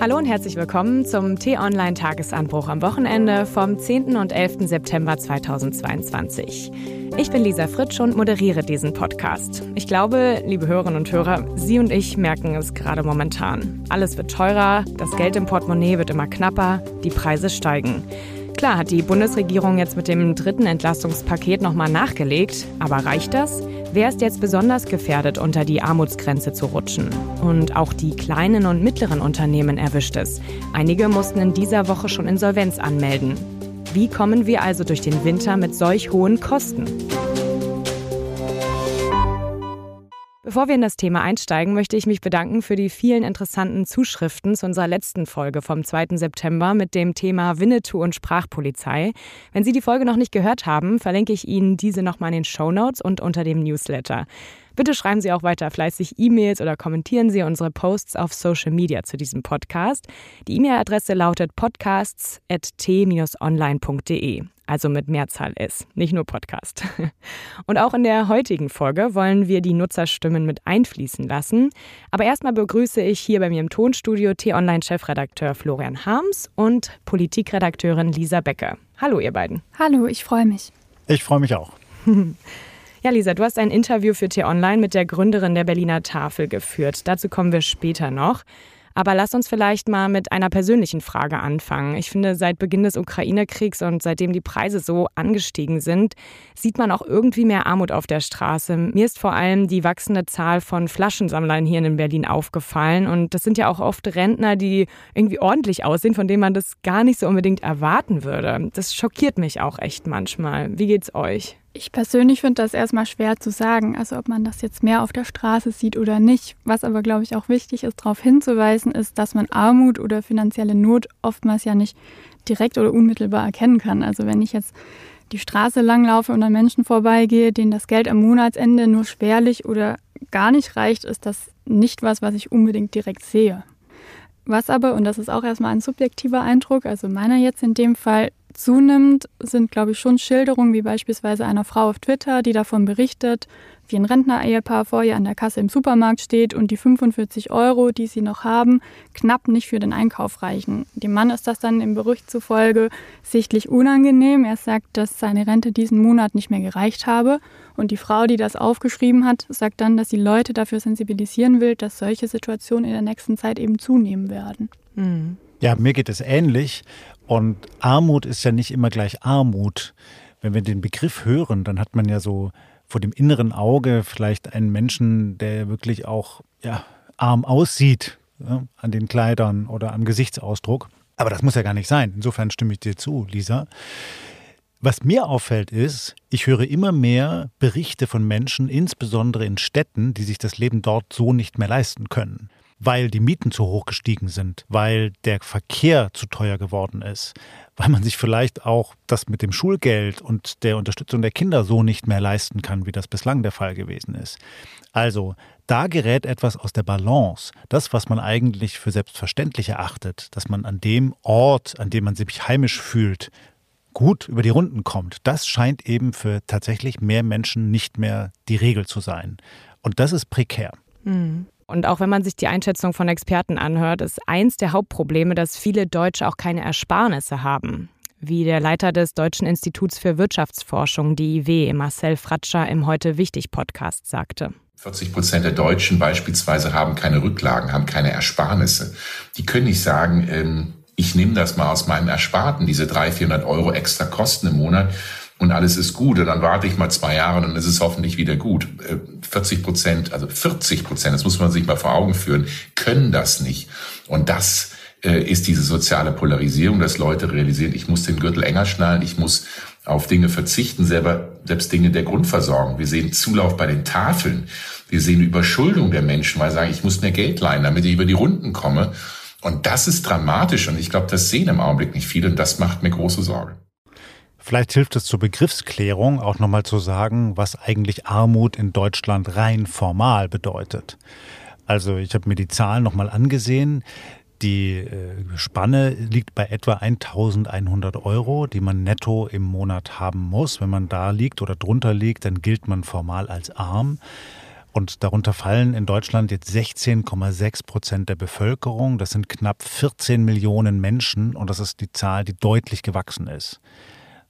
Hallo und herzlich willkommen zum T-Online-Tagesanbruch am Wochenende vom 10. und 11. September 2022. Ich bin Lisa Fritsch und moderiere diesen Podcast. Ich glaube, liebe Hörerinnen und Hörer, Sie und ich merken es gerade momentan. Alles wird teurer, das Geld im Portemonnaie wird immer knapper, die Preise steigen. Klar hat die Bundesregierung jetzt mit dem dritten Entlastungspaket nochmal nachgelegt, aber reicht das? Wer ist jetzt besonders gefährdet, unter die Armutsgrenze zu rutschen? Und auch die kleinen und mittleren Unternehmen erwischt es. Einige mussten in dieser Woche schon Insolvenz anmelden. Wie kommen wir also durch den Winter mit solch hohen Kosten? Bevor wir in das Thema einsteigen, möchte ich mich bedanken für die vielen interessanten Zuschriften zu unserer letzten Folge vom 2. September mit dem Thema Winnetou und Sprachpolizei. Wenn Sie die Folge noch nicht gehört haben, verlinke ich Ihnen diese nochmal in den Show Notes und unter dem Newsletter. Bitte schreiben Sie auch weiter fleißig E-Mails oder kommentieren Sie unsere Posts auf Social Media zu diesem Podcast. Die E-Mail-Adresse lautet podcasts.t-online.de also mit Mehrzahl S, nicht nur Podcast. Und auch in der heutigen Folge wollen wir die Nutzerstimmen mit einfließen lassen. Aber erstmal begrüße ich hier bei mir im Tonstudio T-Online-Chefredakteur Florian Harms und Politikredakteurin Lisa Becker. Hallo, ihr beiden. Hallo, ich freue mich. Ich freue mich auch. Ja, Lisa, du hast ein Interview für T-Online mit der Gründerin der Berliner Tafel geführt. Dazu kommen wir später noch. Aber lass uns vielleicht mal mit einer persönlichen Frage anfangen. Ich finde, seit Beginn des Ukraine-Kriegs und seitdem die Preise so angestiegen sind, sieht man auch irgendwie mehr Armut auf der Straße. Mir ist vor allem die wachsende Zahl von Flaschensammlern hier in Berlin aufgefallen. Und das sind ja auch oft Rentner, die irgendwie ordentlich aussehen, von denen man das gar nicht so unbedingt erwarten würde. Das schockiert mich auch echt manchmal. Wie geht's euch? Ich persönlich finde das erstmal schwer zu sagen, also ob man das jetzt mehr auf der Straße sieht oder nicht. Was aber, glaube ich, auch wichtig ist, darauf hinzuweisen, ist, dass man Armut oder finanzielle Not oftmals ja nicht direkt oder unmittelbar erkennen kann. Also wenn ich jetzt die Straße langlaufe und an Menschen vorbeigehe, denen das Geld am Monatsende nur schwerlich oder gar nicht reicht, ist das nicht was, was ich unbedingt direkt sehe. Was aber, und das ist auch erstmal ein subjektiver Eindruck, also meiner jetzt in dem Fall, zunimmt, sind, glaube ich, schon Schilderungen wie beispielsweise einer Frau auf Twitter, die davon berichtet, wie ein Rentner-Ehepaar vor ihr an der Kasse im Supermarkt steht und die 45 Euro, die sie noch haben, knapp nicht für den Einkauf reichen. Dem Mann ist das dann im Bericht zufolge sichtlich unangenehm. Er sagt, dass seine Rente diesen Monat nicht mehr gereicht habe. Und die Frau, die das aufgeschrieben hat, sagt dann, dass sie Leute dafür sensibilisieren will, dass solche Situationen in der nächsten Zeit eben zunehmen werden. Mhm. Ja, mir geht es ähnlich. Und Armut ist ja nicht immer gleich Armut. Wenn wir den Begriff hören, dann hat man ja so vor dem inneren Auge vielleicht einen Menschen, der wirklich auch ja, arm aussieht ja, an den Kleidern oder am Gesichtsausdruck. Aber das muss ja gar nicht sein. Insofern stimme ich dir zu, Lisa. Was mir auffällt ist, ich höre immer mehr Berichte von Menschen, insbesondere in Städten, die sich das Leben dort so nicht mehr leisten können weil die Mieten zu hoch gestiegen sind, weil der Verkehr zu teuer geworden ist, weil man sich vielleicht auch das mit dem Schulgeld und der Unterstützung der Kinder so nicht mehr leisten kann, wie das bislang der Fall gewesen ist. Also da gerät etwas aus der Balance. Das, was man eigentlich für selbstverständlich erachtet, dass man an dem Ort, an dem man sich heimisch fühlt, gut über die Runden kommt, das scheint eben für tatsächlich mehr Menschen nicht mehr die Regel zu sein. Und das ist prekär. Mhm. Und auch wenn man sich die Einschätzung von Experten anhört, ist eins der Hauptprobleme, dass viele Deutsche auch keine Ersparnisse haben. Wie der Leiter des Deutschen Instituts für Wirtschaftsforschung, DIW, Marcel Fratscher, im Heute Wichtig Podcast sagte. 40 Prozent der Deutschen beispielsweise haben keine Rücklagen, haben keine Ersparnisse. Die können nicht sagen, ähm, ich nehme das mal aus meinem Ersparten, diese 300, 400 Euro extra Kosten im Monat und alles ist gut und dann warte ich mal zwei Jahre und dann ist es hoffentlich wieder gut. 40 äh, Prozent, also 40 Prozent, das muss man sich mal vor Augen führen, können das nicht. Und das äh, ist diese soziale Polarisierung, dass Leute realisieren, ich muss den Gürtel enger schnallen, ich muss auf Dinge verzichten, selber selbst Dinge der Grundversorgung. Wir sehen Zulauf bei den Tafeln. Wir sehen Überschuldung der Menschen, weil sie sagen, ich muss mehr Geld leihen, damit ich über die Runden komme. Und das ist dramatisch und ich glaube, das sehen im Augenblick nicht viele und das macht mir große Sorge. Vielleicht hilft es zur Begriffsklärung auch nochmal zu sagen, was eigentlich Armut in Deutschland rein formal bedeutet. Also ich habe mir die Zahlen nochmal angesehen. Die äh, Spanne liegt bei etwa 1100 Euro, die man netto im Monat haben muss. Wenn man da liegt oder drunter liegt, dann gilt man formal als arm. Und darunter fallen in Deutschland jetzt 16,6 Prozent der Bevölkerung. Das sind knapp 14 Millionen Menschen und das ist die Zahl, die deutlich gewachsen ist.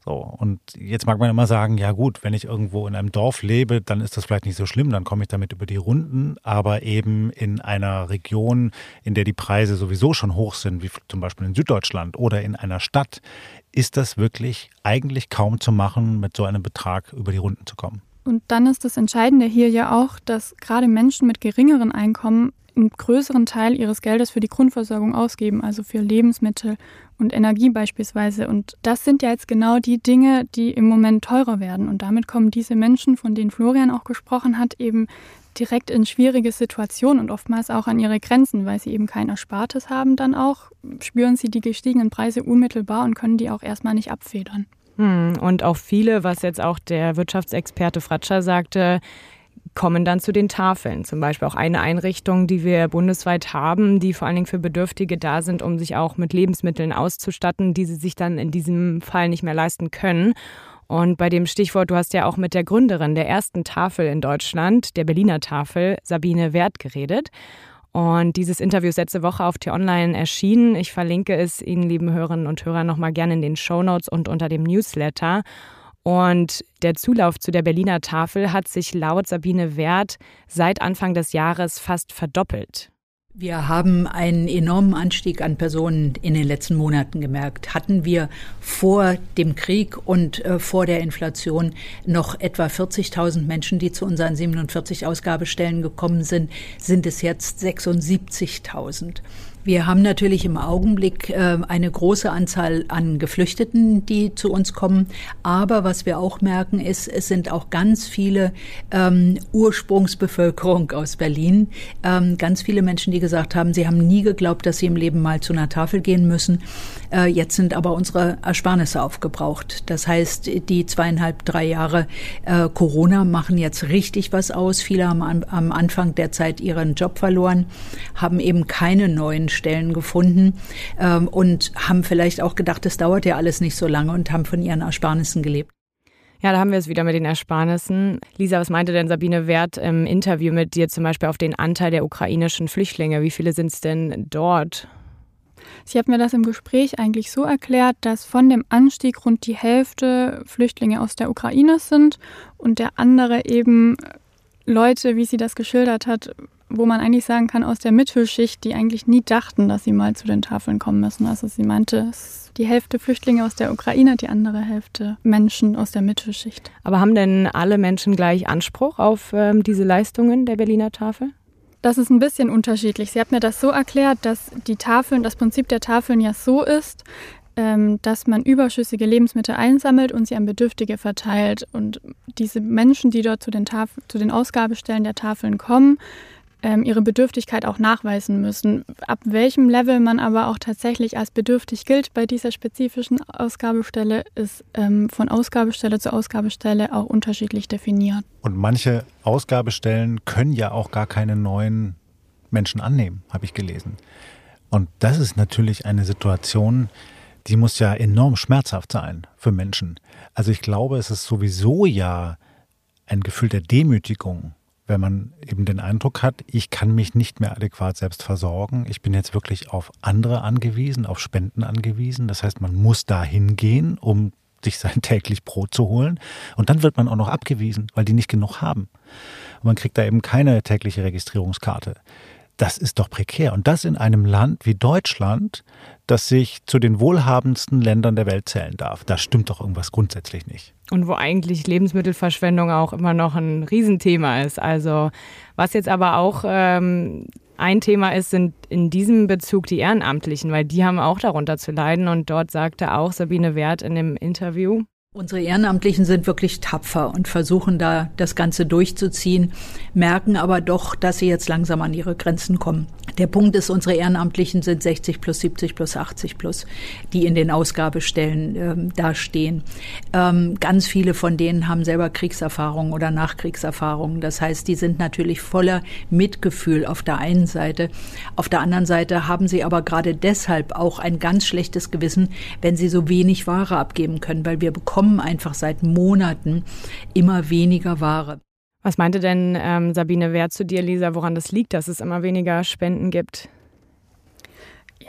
So, und jetzt mag man immer sagen, ja gut, wenn ich irgendwo in einem Dorf lebe, dann ist das vielleicht nicht so schlimm, dann komme ich damit über die Runden, aber eben in einer Region, in der die Preise sowieso schon hoch sind, wie zum Beispiel in Süddeutschland oder in einer Stadt, ist das wirklich eigentlich kaum zu machen, mit so einem Betrag über die Runden zu kommen. Und dann ist das Entscheidende hier ja auch, dass gerade Menschen mit geringeren Einkommen einen größeren Teil ihres Geldes für die Grundversorgung ausgeben, also für Lebensmittel und Energie beispielsweise. Und das sind ja jetzt genau die Dinge, die im Moment teurer werden. Und damit kommen diese Menschen, von denen Florian auch gesprochen hat, eben direkt in schwierige Situationen und oftmals auch an ihre Grenzen, weil sie eben kein Erspartes haben dann auch, spüren sie die gestiegenen Preise unmittelbar und können die auch erstmal nicht abfedern. Hm, und auch viele, was jetzt auch der Wirtschaftsexperte Fratscher sagte, kommen dann zu den Tafeln. Zum Beispiel auch eine Einrichtung, die wir bundesweit haben, die vor allen Dingen für Bedürftige da sind, um sich auch mit Lebensmitteln auszustatten, die sie sich dann in diesem Fall nicht mehr leisten können. Und bei dem Stichwort, du hast ja auch mit der Gründerin der ersten Tafel in Deutschland, der Berliner Tafel, Sabine Wert, geredet. Und dieses Interview ist letzte Woche auf T-Online erschienen. Ich verlinke es Ihnen, lieben Hörerinnen und Hörer, nochmal gerne in den Show Notes und unter dem Newsletter. Und der Zulauf zu der Berliner Tafel hat sich laut Sabine Wert seit Anfang des Jahres fast verdoppelt. Wir haben einen enormen Anstieg an Personen in den letzten Monaten gemerkt. Hatten wir vor dem Krieg und äh, vor der Inflation noch etwa 40.000 Menschen, die zu unseren 47 Ausgabestellen gekommen sind, sind es jetzt 76.000. Wir haben natürlich im Augenblick äh, eine große Anzahl an Geflüchteten, die zu uns kommen. Aber was wir auch merken, ist, es sind auch ganz viele ähm, Ursprungsbevölkerung aus Berlin. Ähm, ganz viele Menschen, die gesagt haben, sie haben nie geglaubt, dass sie im Leben mal zu einer Tafel gehen müssen. Äh, jetzt sind aber unsere Ersparnisse aufgebraucht. Das heißt, die zweieinhalb, drei Jahre äh, Corona machen jetzt richtig was aus. Viele haben am, am Anfang der Zeit ihren Job verloren, haben eben keine neuen Stellen gefunden ähm, und haben vielleicht auch gedacht, es dauert ja alles nicht so lange und haben von ihren Ersparnissen gelebt. Ja, da haben wir es wieder mit den Ersparnissen. Lisa, was meinte denn Sabine Wert im Interview mit dir zum Beispiel auf den Anteil der ukrainischen Flüchtlinge? Wie viele sind es denn dort? Sie hat mir das im Gespräch eigentlich so erklärt, dass von dem Anstieg rund die Hälfte Flüchtlinge aus der Ukraine sind und der andere eben Leute, wie sie das geschildert hat, wo man eigentlich sagen kann, aus der Mittelschicht, die eigentlich nie dachten, dass sie mal zu den Tafeln kommen müssen. Also sie meinte, es ist die Hälfte Flüchtlinge aus der Ukraine, die andere Hälfte Menschen aus der Mittelschicht. Aber haben denn alle Menschen gleich Anspruch auf ähm, diese Leistungen der Berliner Tafel? Das ist ein bisschen unterschiedlich. Sie hat mir das so erklärt, dass die Tafeln, das Prinzip der Tafeln ja so ist, ähm, dass man überschüssige Lebensmittel einsammelt und sie an Bedürftige verteilt. Und diese Menschen, die dort zu den, Taf zu den Ausgabestellen der Tafeln kommen, ähm, ihre Bedürftigkeit auch nachweisen müssen. Ab welchem Level man aber auch tatsächlich als bedürftig gilt bei dieser spezifischen Ausgabestelle, ist ähm, von Ausgabestelle zu Ausgabestelle auch unterschiedlich definiert. Und manche Ausgabestellen können ja auch gar keine neuen Menschen annehmen, habe ich gelesen. Und das ist natürlich eine Situation, die muss ja enorm schmerzhaft sein für Menschen. Also ich glaube, es ist sowieso ja ein Gefühl der Demütigung wenn man eben den Eindruck hat, ich kann mich nicht mehr adäquat selbst versorgen. Ich bin jetzt wirklich auf andere angewiesen, auf Spenden angewiesen. Das heißt, man muss da hingehen, um sich sein täglich Brot zu holen. Und dann wird man auch noch abgewiesen, weil die nicht genug haben. Und man kriegt da eben keine tägliche Registrierungskarte. Das ist doch prekär. Und das in einem Land wie Deutschland, das sich zu den wohlhabendsten Ländern der Welt zählen darf. Da stimmt doch irgendwas grundsätzlich nicht. Und wo eigentlich Lebensmittelverschwendung auch immer noch ein Riesenthema ist. Also was jetzt aber auch ähm, ein Thema ist, sind in diesem Bezug die Ehrenamtlichen, weil die haben auch darunter zu leiden. Und dort sagte auch Sabine Wert in dem Interview, Unsere Ehrenamtlichen sind wirklich tapfer und versuchen da das Ganze durchzuziehen, merken aber doch, dass sie jetzt langsam an ihre Grenzen kommen. Der Punkt ist, unsere Ehrenamtlichen sind 60 plus 70 plus 80 plus, die in den Ausgabestellen ähm, dastehen. Ähm, ganz viele von denen haben selber Kriegserfahrungen oder Nachkriegserfahrungen. Das heißt, die sind natürlich voller Mitgefühl auf der einen Seite. Auf der anderen Seite haben sie aber gerade deshalb auch ein ganz schlechtes Gewissen, wenn sie so wenig Ware abgeben können, weil wir bekommen bekommen einfach seit Monaten immer weniger Ware. Was meinte denn ähm, Sabine Wert zu dir, Lisa, woran das liegt, dass es immer weniger Spenden gibt?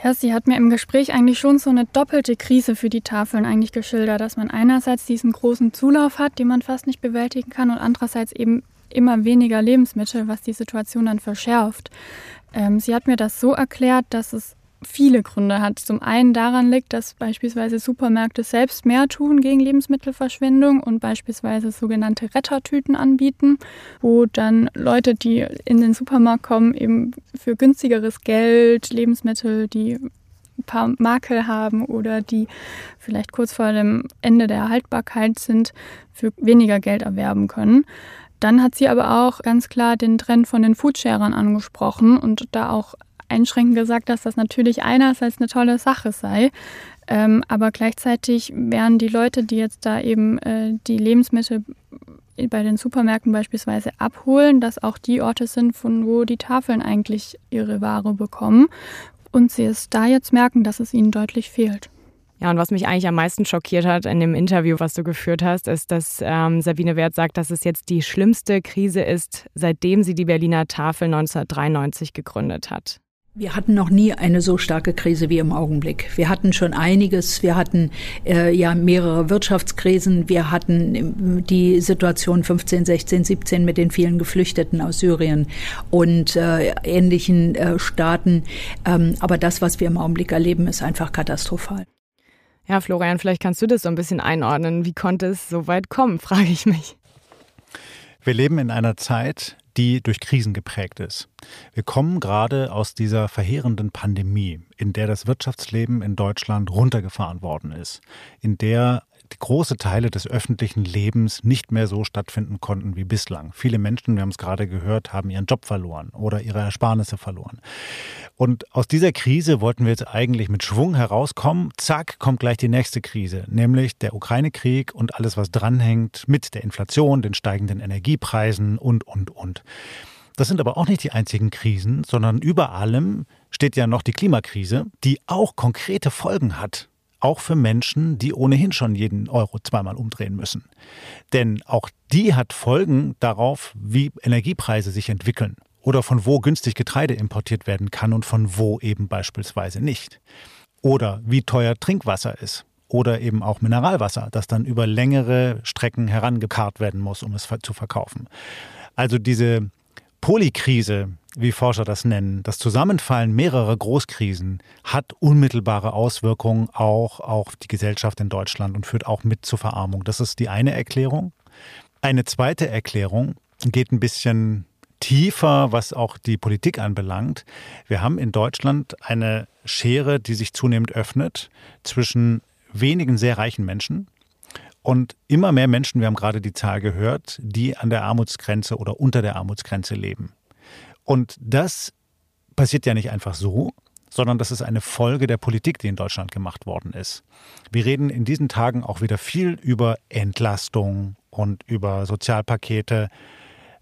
Ja, sie hat mir im Gespräch eigentlich schon so eine doppelte Krise für die Tafeln eigentlich geschildert, dass man einerseits diesen großen Zulauf hat, den man fast nicht bewältigen kann und andererseits eben immer weniger Lebensmittel, was die Situation dann verschärft. Ähm, sie hat mir das so erklärt, dass es viele Gründe hat. Zum einen daran liegt, dass beispielsweise Supermärkte selbst mehr tun gegen Lebensmittelverschwendung und beispielsweise sogenannte Rettertüten anbieten, wo dann Leute, die in den Supermarkt kommen, eben für günstigeres Geld Lebensmittel, die ein paar Makel haben oder die vielleicht kurz vor dem Ende der Haltbarkeit sind, für weniger Geld erwerben können. Dann hat sie aber auch ganz klar den Trend von den Foodsharern angesprochen und da auch einschränkend gesagt, dass das natürlich einerseits eine tolle Sache sei, ähm, aber gleichzeitig wären die Leute, die jetzt da eben äh, die Lebensmittel bei den Supermärkten beispielsweise abholen, dass auch die Orte sind, von wo die Tafeln eigentlich ihre Ware bekommen und sie es da jetzt merken, dass es ihnen deutlich fehlt. Ja, und was mich eigentlich am meisten schockiert hat in dem Interview, was du geführt hast, ist, dass ähm, Sabine Wert sagt, dass es jetzt die schlimmste Krise ist, seitdem sie die Berliner Tafel 1993 gegründet hat. Wir hatten noch nie eine so starke Krise wie im Augenblick. Wir hatten schon einiges. Wir hatten äh, ja mehrere Wirtschaftskrisen. Wir hatten ähm, die Situation 15, 16, 17 mit den vielen Geflüchteten aus Syrien und äh, ähnlichen äh, Staaten. Ähm, aber das, was wir im Augenblick erleben, ist einfach katastrophal. Ja, Florian, vielleicht kannst du das so ein bisschen einordnen. Wie konnte es so weit kommen, frage ich mich. Wir leben in einer Zeit, die durch Krisen geprägt ist. Wir kommen gerade aus dieser verheerenden Pandemie, in der das Wirtschaftsleben in Deutschland runtergefahren worden ist, in der große Teile des öffentlichen Lebens nicht mehr so stattfinden konnten wie bislang. Viele Menschen, wir haben es gerade gehört, haben ihren Job verloren oder ihre Ersparnisse verloren. Und aus dieser Krise wollten wir jetzt eigentlich mit Schwung herauskommen. Zack, kommt gleich die nächste Krise, nämlich der Ukraine-Krieg und alles, was dranhängt mit der Inflation, den steigenden Energiepreisen und, und, und. Das sind aber auch nicht die einzigen Krisen, sondern über allem steht ja noch die Klimakrise, die auch konkrete Folgen hat auch für Menschen, die ohnehin schon jeden Euro zweimal umdrehen müssen. Denn auch die hat Folgen darauf, wie Energiepreise sich entwickeln oder von wo günstig Getreide importiert werden kann und von wo eben beispielsweise nicht. Oder wie teuer Trinkwasser ist oder eben auch Mineralwasser, das dann über längere Strecken herangekarrt werden muss, um es zu verkaufen. Also diese Polykrise, wie Forscher das nennen, das Zusammenfallen mehrerer Großkrisen hat unmittelbare Auswirkungen auch auf die Gesellschaft in Deutschland und führt auch mit zur Verarmung. Das ist die eine Erklärung. Eine zweite Erklärung geht ein bisschen tiefer, was auch die Politik anbelangt. Wir haben in Deutschland eine Schere, die sich zunehmend öffnet zwischen wenigen sehr reichen Menschen und immer mehr Menschen, wir haben gerade die Zahl gehört, die an der Armutsgrenze oder unter der Armutsgrenze leben. Und das passiert ja nicht einfach so, sondern das ist eine Folge der Politik, die in Deutschland gemacht worden ist. Wir reden in diesen Tagen auch wieder viel über Entlastung und über Sozialpakete.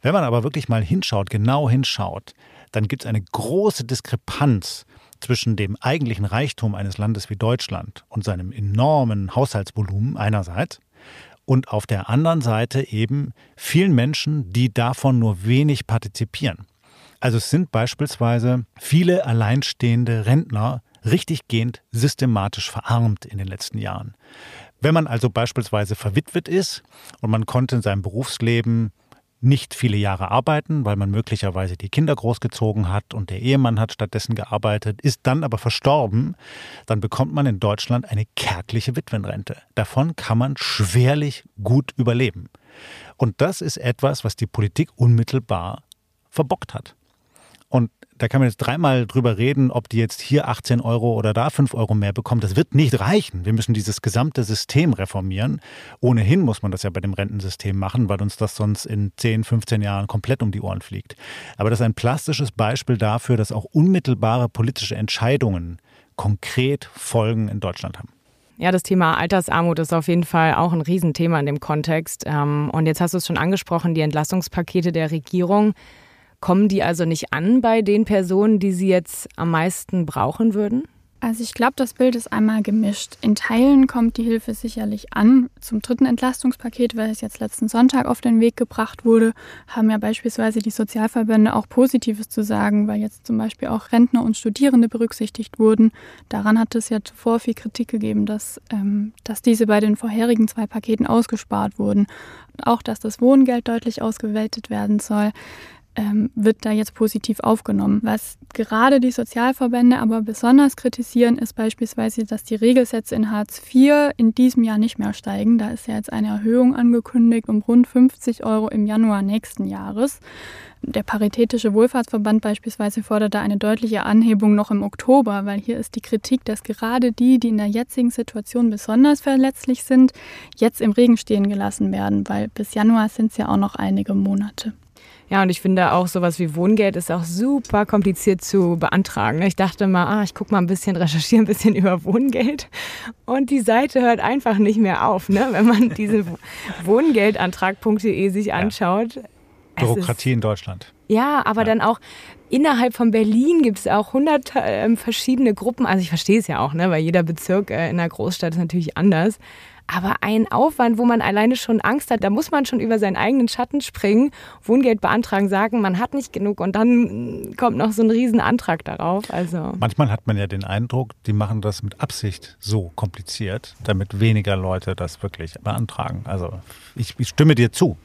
Wenn man aber wirklich mal hinschaut, genau hinschaut, dann gibt es eine große Diskrepanz zwischen dem eigentlichen Reichtum eines Landes wie Deutschland und seinem enormen Haushaltsvolumen einerseits und auf der anderen Seite eben vielen Menschen, die davon nur wenig partizipieren. Also es sind beispielsweise viele alleinstehende Rentner richtiggehend systematisch verarmt in den letzten Jahren. Wenn man also beispielsweise verwitwet ist und man konnte in seinem Berufsleben nicht viele Jahre arbeiten, weil man möglicherweise die Kinder großgezogen hat und der Ehemann hat stattdessen gearbeitet, ist dann aber verstorben, dann bekommt man in Deutschland eine kärgliche Witwenrente. Davon kann man schwerlich gut überleben. Und das ist etwas, was die Politik unmittelbar verbockt hat. Und da kann man jetzt dreimal drüber reden, ob die jetzt hier 18 Euro oder da 5 Euro mehr bekommen. Das wird nicht reichen. Wir müssen dieses gesamte System reformieren. Ohnehin muss man das ja bei dem Rentensystem machen, weil uns das sonst in 10, 15 Jahren komplett um die Ohren fliegt. Aber das ist ein plastisches Beispiel dafür, dass auch unmittelbare politische Entscheidungen konkret Folgen in Deutschland haben. Ja, das Thema Altersarmut ist auf jeden Fall auch ein Riesenthema in dem Kontext. Ähm, und jetzt hast du es schon angesprochen, die Entlastungspakete der Regierung. Kommen die also nicht an bei den Personen, die sie jetzt am meisten brauchen würden? Also ich glaube, das Bild ist einmal gemischt. In Teilen kommt die Hilfe sicherlich an. Zum dritten Entlastungspaket, welches jetzt letzten Sonntag auf den Weg gebracht wurde, haben ja beispielsweise die Sozialverbände auch Positives zu sagen, weil jetzt zum Beispiel auch Rentner und Studierende berücksichtigt wurden. Daran hat es ja zuvor viel Kritik gegeben, dass, ähm, dass diese bei den vorherigen zwei Paketen ausgespart wurden. Auch, dass das Wohngeld deutlich ausgeweitet werden soll ähm, wird da jetzt positiv aufgenommen. Was gerade die Sozialverbände aber besonders kritisieren, ist beispielsweise, dass die Regelsätze in Hartz IV in diesem Jahr nicht mehr steigen. Da ist ja jetzt eine Erhöhung angekündigt um rund 50 Euro im Januar nächsten Jahres. Der Paritätische Wohlfahrtsverband beispielsweise fordert da eine deutliche Anhebung noch im Oktober, weil hier ist die Kritik, dass gerade die, die in der jetzigen Situation besonders verletzlich sind, jetzt im Regen stehen gelassen werden, weil bis Januar sind es ja auch noch einige Monate. Ja, und ich finde auch sowas wie Wohngeld ist auch super kompliziert zu beantragen. Ich dachte mal, ah, ich gucke mal ein bisschen, recherchiere ein bisschen über Wohngeld. Und die Seite hört einfach nicht mehr auf, ne? wenn man diese Wohngeldantrag.de sich anschaut. Ja. Bürokratie ist, in Deutschland. Ja, aber ja. dann auch innerhalb von Berlin gibt es auch hundert äh, verschiedene Gruppen. Also ich verstehe es ja auch, ne? weil jeder Bezirk äh, in einer Großstadt ist natürlich anders. Aber ein Aufwand, wo man alleine schon Angst hat, da muss man schon über seinen eigenen Schatten springen, Wohngeld beantragen, sagen, man hat nicht genug und dann kommt noch so ein Riesenantrag darauf. Also Manchmal hat man ja den Eindruck, die machen das mit Absicht so kompliziert, damit weniger Leute das wirklich beantragen. Also ich, ich stimme dir zu.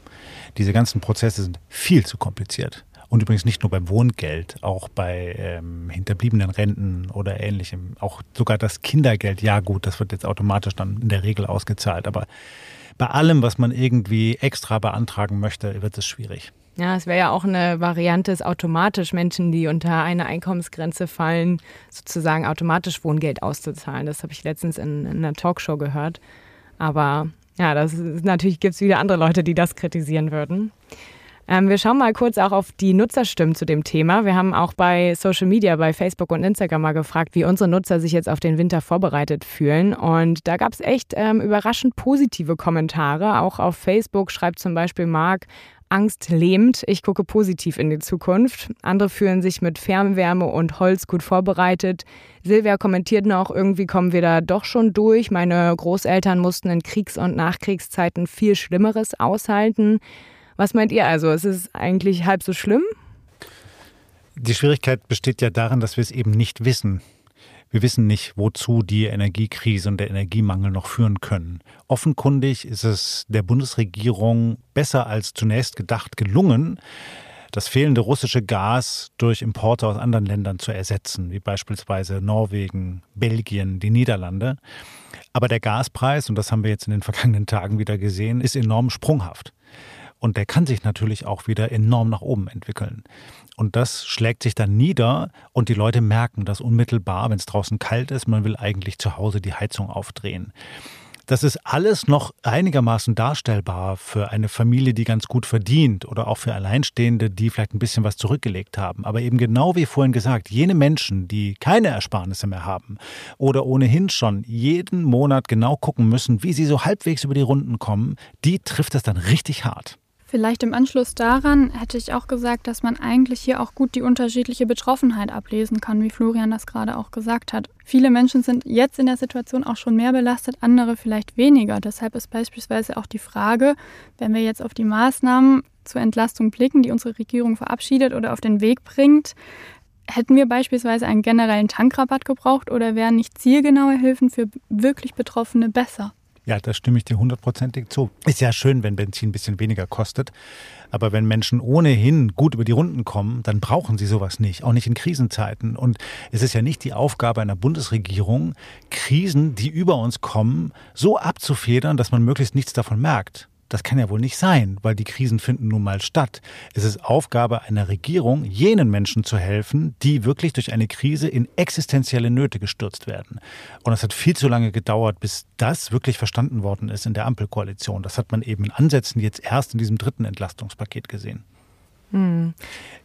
Diese ganzen Prozesse sind viel zu kompliziert. Und übrigens nicht nur beim Wohngeld, auch bei ähm, hinterbliebenen Renten oder ähnlichem. Auch sogar das Kindergeld, ja gut, das wird jetzt automatisch dann in der Regel ausgezahlt. Aber bei allem, was man irgendwie extra beantragen möchte, wird es schwierig. Ja, es wäre ja auch eine Variante, es automatisch Menschen, die unter eine Einkommensgrenze fallen, sozusagen automatisch Wohngeld auszuzahlen. Das habe ich letztens in, in einer Talkshow gehört. Aber ja, das ist, natürlich gibt es wieder andere Leute, die das kritisieren würden. Ähm, wir schauen mal kurz auch auf die Nutzerstimmen zu dem Thema. Wir haben auch bei Social Media, bei Facebook und Instagram mal gefragt, wie unsere Nutzer sich jetzt auf den Winter vorbereitet fühlen. Und da gab es echt ähm, überraschend positive Kommentare. Auch auf Facebook schreibt zum Beispiel Marc, Angst lähmt. Ich gucke positiv in die Zukunft. Andere fühlen sich mit Fernwärme und Holz gut vorbereitet. Silvia kommentiert noch, irgendwie kommen wir da doch schon durch. Meine Großeltern mussten in Kriegs- und Nachkriegszeiten viel Schlimmeres aushalten. Was meint ihr also? Ist es eigentlich halb so schlimm? Die Schwierigkeit besteht ja darin, dass wir es eben nicht wissen. Wir wissen nicht, wozu die Energiekrise und der Energiemangel noch führen können. Offenkundig ist es der Bundesregierung besser als zunächst gedacht gelungen, das fehlende russische Gas durch Importe aus anderen Ländern zu ersetzen, wie beispielsweise Norwegen, Belgien, die Niederlande. Aber der Gaspreis, und das haben wir jetzt in den vergangenen Tagen wieder gesehen, ist enorm sprunghaft. Und der kann sich natürlich auch wieder enorm nach oben entwickeln. Und das schlägt sich dann nieder und die Leute merken das unmittelbar, wenn es draußen kalt ist, man will eigentlich zu Hause die Heizung aufdrehen. Das ist alles noch einigermaßen darstellbar für eine Familie, die ganz gut verdient oder auch für Alleinstehende, die vielleicht ein bisschen was zurückgelegt haben. Aber eben genau wie vorhin gesagt, jene Menschen, die keine Ersparnisse mehr haben oder ohnehin schon jeden Monat genau gucken müssen, wie sie so halbwegs über die Runden kommen, die trifft das dann richtig hart. Vielleicht im Anschluss daran hätte ich auch gesagt, dass man eigentlich hier auch gut die unterschiedliche Betroffenheit ablesen kann, wie Florian das gerade auch gesagt hat. Viele Menschen sind jetzt in der Situation auch schon mehr belastet, andere vielleicht weniger. Deshalb ist beispielsweise auch die Frage, wenn wir jetzt auf die Maßnahmen zur Entlastung blicken, die unsere Regierung verabschiedet oder auf den Weg bringt, Hätten wir beispielsweise einen generellen Tankrabatt gebraucht oder wären nicht zielgenaue Hilfen für wirklich Betroffene besser? Ja, da stimme ich dir hundertprozentig zu. Ist ja schön, wenn Benzin ein bisschen weniger kostet. Aber wenn Menschen ohnehin gut über die Runden kommen, dann brauchen sie sowas nicht, auch nicht in Krisenzeiten. Und es ist ja nicht die Aufgabe einer Bundesregierung, Krisen, die über uns kommen, so abzufedern, dass man möglichst nichts davon merkt. Das kann ja wohl nicht sein, weil die Krisen finden nun mal statt. Es ist Aufgabe einer Regierung, jenen Menschen zu helfen, die wirklich durch eine Krise in existenzielle Nöte gestürzt werden. Und es hat viel zu lange gedauert, bis das wirklich verstanden worden ist in der Ampelkoalition. Das hat man eben in Ansätzen jetzt erst in diesem dritten Entlastungspaket gesehen. Hm.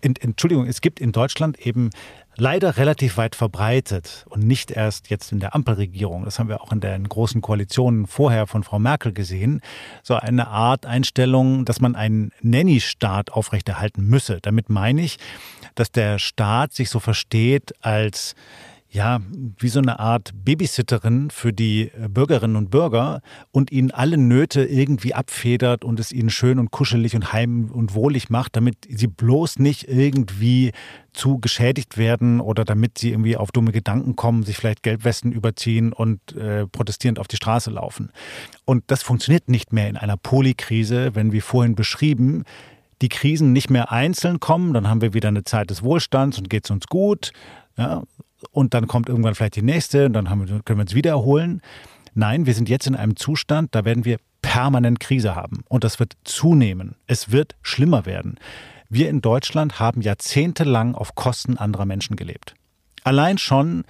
Entschuldigung, es gibt in Deutschland eben leider relativ weit verbreitet und nicht erst jetzt in der Ampelregierung, das haben wir auch in den großen Koalitionen vorher von Frau Merkel gesehen, so eine Art Einstellung, dass man einen Nanny-Staat aufrechterhalten müsse. Damit meine ich, dass der Staat sich so versteht als ja, wie so eine Art Babysitterin für die äh, Bürgerinnen und Bürger und ihnen alle Nöte irgendwie abfedert und es ihnen schön und kuschelig und heim und wohlig macht, damit sie bloß nicht irgendwie zu geschädigt werden oder damit sie irgendwie auf dumme Gedanken kommen, sich vielleicht Gelbwesten überziehen und äh, protestierend auf die Straße laufen. Und das funktioniert nicht mehr in einer Polikrise, wenn wie vorhin beschrieben, die Krisen nicht mehr einzeln kommen, dann haben wir wieder eine Zeit des Wohlstands und geht es uns gut. Ja, und dann kommt irgendwann vielleicht die nächste und dann wir, können wir uns wieder erholen. Nein, wir sind jetzt in einem Zustand, da werden wir permanent Krise haben und das wird zunehmen. Es wird schlimmer werden. Wir in Deutschland haben jahrzehntelang auf Kosten anderer Menschen gelebt. Allein schon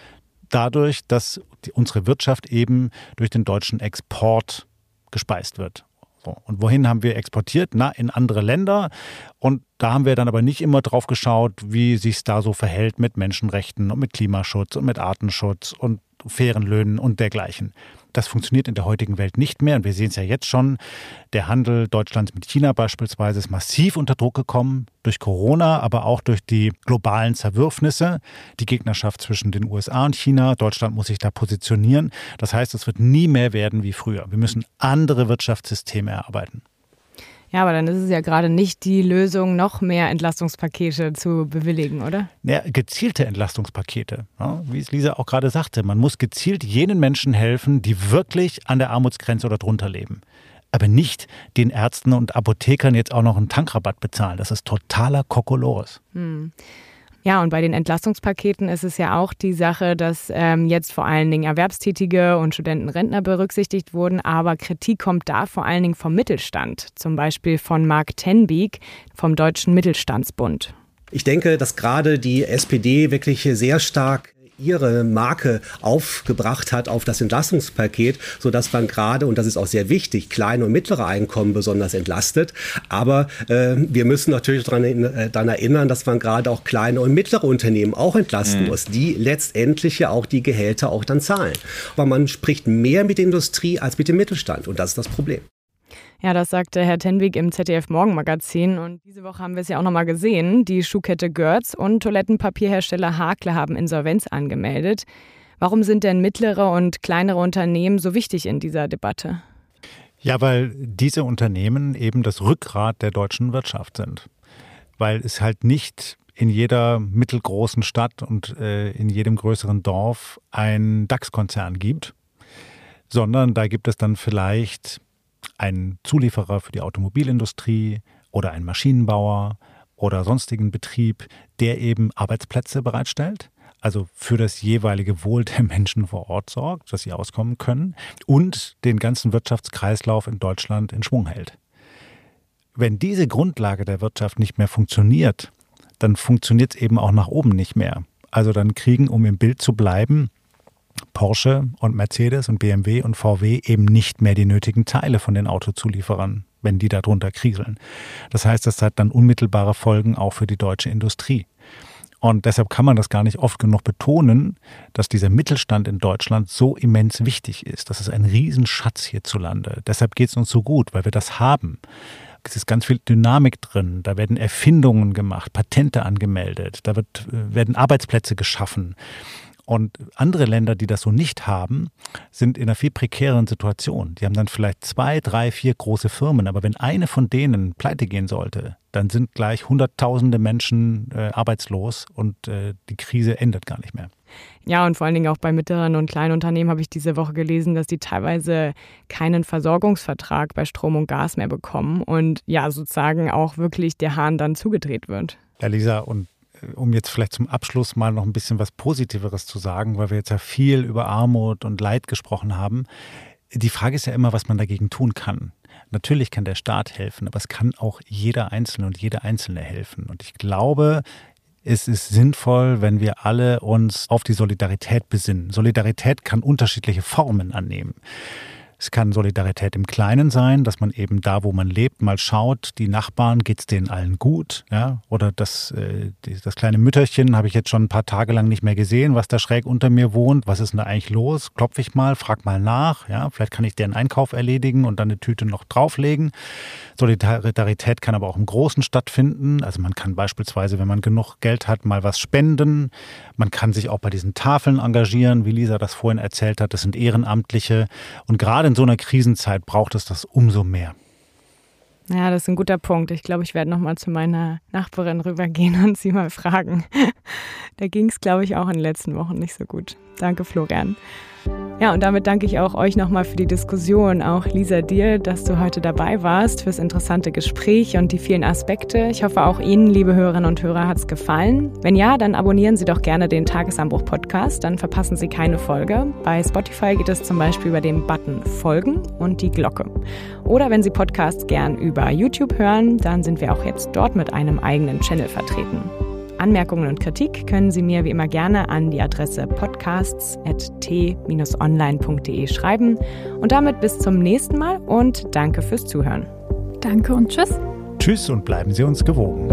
dadurch, dass unsere Wirtschaft eben durch den deutschen Export gespeist wird. So. Und wohin haben wir exportiert? Na, in andere Länder. Und da haben wir dann aber nicht immer drauf geschaut, wie sich es da so verhält mit Menschenrechten und mit Klimaschutz und mit Artenschutz und fairen Löhnen und dergleichen. Das funktioniert in der heutigen Welt nicht mehr. Und wir sehen es ja jetzt schon. Der Handel Deutschlands mit China beispielsweise ist massiv unter Druck gekommen durch Corona, aber auch durch die globalen Zerwürfnisse, die Gegnerschaft zwischen den USA und China. Deutschland muss sich da positionieren. Das heißt, es wird nie mehr werden wie früher. Wir müssen andere Wirtschaftssysteme erarbeiten. Ja, aber dann ist es ja gerade nicht die Lösung, noch mehr Entlastungspakete zu bewilligen, oder? Ja, gezielte Entlastungspakete. Ja, wie es Lisa auch gerade sagte, man muss gezielt jenen Menschen helfen, die wirklich an der Armutsgrenze oder drunter leben. Aber nicht den Ärzten und Apothekern jetzt auch noch einen Tankrabatt bezahlen. Das ist totaler Kokolores. Hm. Ja, und bei den Entlastungspaketen ist es ja auch die Sache, dass ähm, jetzt vor allen Dingen Erwerbstätige und Studenten, Rentner berücksichtigt wurden, aber Kritik kommt da vor allen Dingen vom Mittelstand, zum Beispiel von Mark Tenbeek vom Deutschen Mittelstandsbund. Ich denke, dass gerade die SPD wirklich sehr stark ihre Marke aufgebracht hat auf das Entlastungspaket, so dass man gerade, und das ist auch sehr wichtig, kleine und mittlere Einkommen besonders entlastet. Aber äh, wir müssen natürlich daran, äh, daran erinnern, dass man gerade auch kleine und mittlere Unternehmen auch entlasten mhm. muss, die letztendlich ja auch die Gehälter auch dann zahlen. Aber man spricht mehr mit der Industrie als mit dem Mittelstand und das ist das Problem. Ja, das sagte Herr Tenwig im ZDF Morgenmagazin. Und diese Woche haben wir es ja auch nochmal gesehen. Die Schuhkette Görz und Toilettenpapierhersteller Hakle haben Insolvenz angemeldet. Warum sind denn mittlere und kleinere Unternehmen so wichtig in dieser Debatte? Ja, weil diese Unternehmen eben das Rückgrat der deutschen Wirtschaft sind. Weil es halt nicht in jeder mittelgroßen Stadt und äh, in jedem größeren Dorf einen DAX-Konzern gibt, sondern da gibt es dann vielleicht ein Zulieferer für die Automobilindustrie oder ein Maschinenbauer oder sonstigen Betrieb, der eben Arbeitsplätze bereitstellt, also für das jeweilige Wohl der Menschen vor Ort sorgt, dass sie auskommen können und den ganzen Wirtschaftskreislauf in Deutschland in Schwung hält. Wenn diese Grundlage der Wirtschaft nicht mehr funktioniert, dann funktioniert es eben auch nach oben nicht mehr. Also dann kriegen, um im Bild zu bleiben, Porsche und Mercedes und BMW und VW eben nicht mehr die nötigen Teile von den Autozulieferern, wenn die darunter kriseln. Das heißt, das hat dann unmittelbare Folgen auch für die deutsche Industrie. Und deshalb kann man das gar nicht oft genug betonen, dass dieser Mittelstand in Deutschland so immens wichtig ist. Das ist ein Riesenschatz hierzulande. Deshalb geht es uns so gut, weil wir das haben. Es ist ganz viel Dynamik drin. Da werden Erfindungen gemacht, Patente angemeldet, da wird, äh, werden Arbeitsplätze geschaffen. Und andere Länder, die das so nicht haben, sind in einer viel prekären Situation. Die haben dann vielleicht zwei, drei, vier große Firmen, aber wenn eine von denen pleite gehen sollte, dann sind gleich Hunderttausende Menschen äh, arbeitslos und äh, die Krise endet gar nicht mehr. Ja, und vor allen Dingen auch bei mittleren und kleinen Unternehmen habe ich diese Woche gelesen, dass die teilweise keinen Versorgungsvertrag bei Strom und Gas mehr bekommen und ja, sozusagen auch wirklich der Hahn dann zugedreht wird. Ja, Lisa, und um jetzt vielleicht zum Abschluss mal noch ein bisschen was Positiveres zu sagen, weil wir jetzt ja viel über Armut und Leid gesprochen haben. Die Frage ist ja immer, was man dagegen tun kann. Natürlich kann der Staat helfen, aber es kann auch jeder Einzelne und jede Einzelne helfen. Und ich glaube, es ist sinnvoll, wenn wir alle uns auf die Solidarität besinnen. Solidarität kann unterschiedliche Formen annehmen. Es kann Solidarität im Kleinen sein, dass man eben da, wo man lebt, mal schaut, die Nachbarn, geht es denen allen gut? Ja? Oder das, äh, das kleine Mütterchen habe ich jetzt schon ein paar Tage lang nicht mehr gesehen, was da schräg unter mir wohnt. Was ist denn da eigentlich los? Klopfe ich mal, frag mal nach. Ja? Vielleicht kann ich deren Einkauf erledigen und dann eine Tüte noch drauflegen. Solidarität kann aber auch im Großen stattfinden. Also man kann beispielsweise, wenn man genug Geld hat, mal was spenden. Man kann sich auch bei diesen Tafeln engagieren, wie Lisa das vorhin erzählt hat. Das sind Ehrenamtliche. Und gerade in so einer Krisenzeit braucht es das umso mehr. Ja, das ist ein guter Punkt. Ich glaube, ich werde nochmal zu meiner Nachbarin rübergehen und sie mal fragen. Da ging es, glaube ich, auch in den letzten Wochen nicht so gut. Danke, Florian. Ja, und damit danke ich auch euch nochmal für die Diskussion, auch Lisa dir, dass du heute dabei warst, fürs interessante Gespräch und die vielen Aspekte. Ich hoffe, auch Ihnen, liebe Hörerinnen und Hörer, hat es gefallen. Wenn ja, dann abonnieren Sie doch gerne den Tagesanbruch-Podcast, dann verpassen Sie keine Folge. Bei Spotify geht es zum Beispiel über den Button Folgen und die Glocke. Oder wenn Sie Podcasts gern über YouTube hören, dann sind wir auch jetzt dort mit einem eigenen Channel vertreten. Anmerkungen und Kritik können Sie mir wie immer gerne an die Adresse podcasts.t-online.de schreiben. Und damit bis zum nächsten Mal und danke fürs Zuhören. Danke und tschüss. Tschüss und bleiben Sie uns gewogen.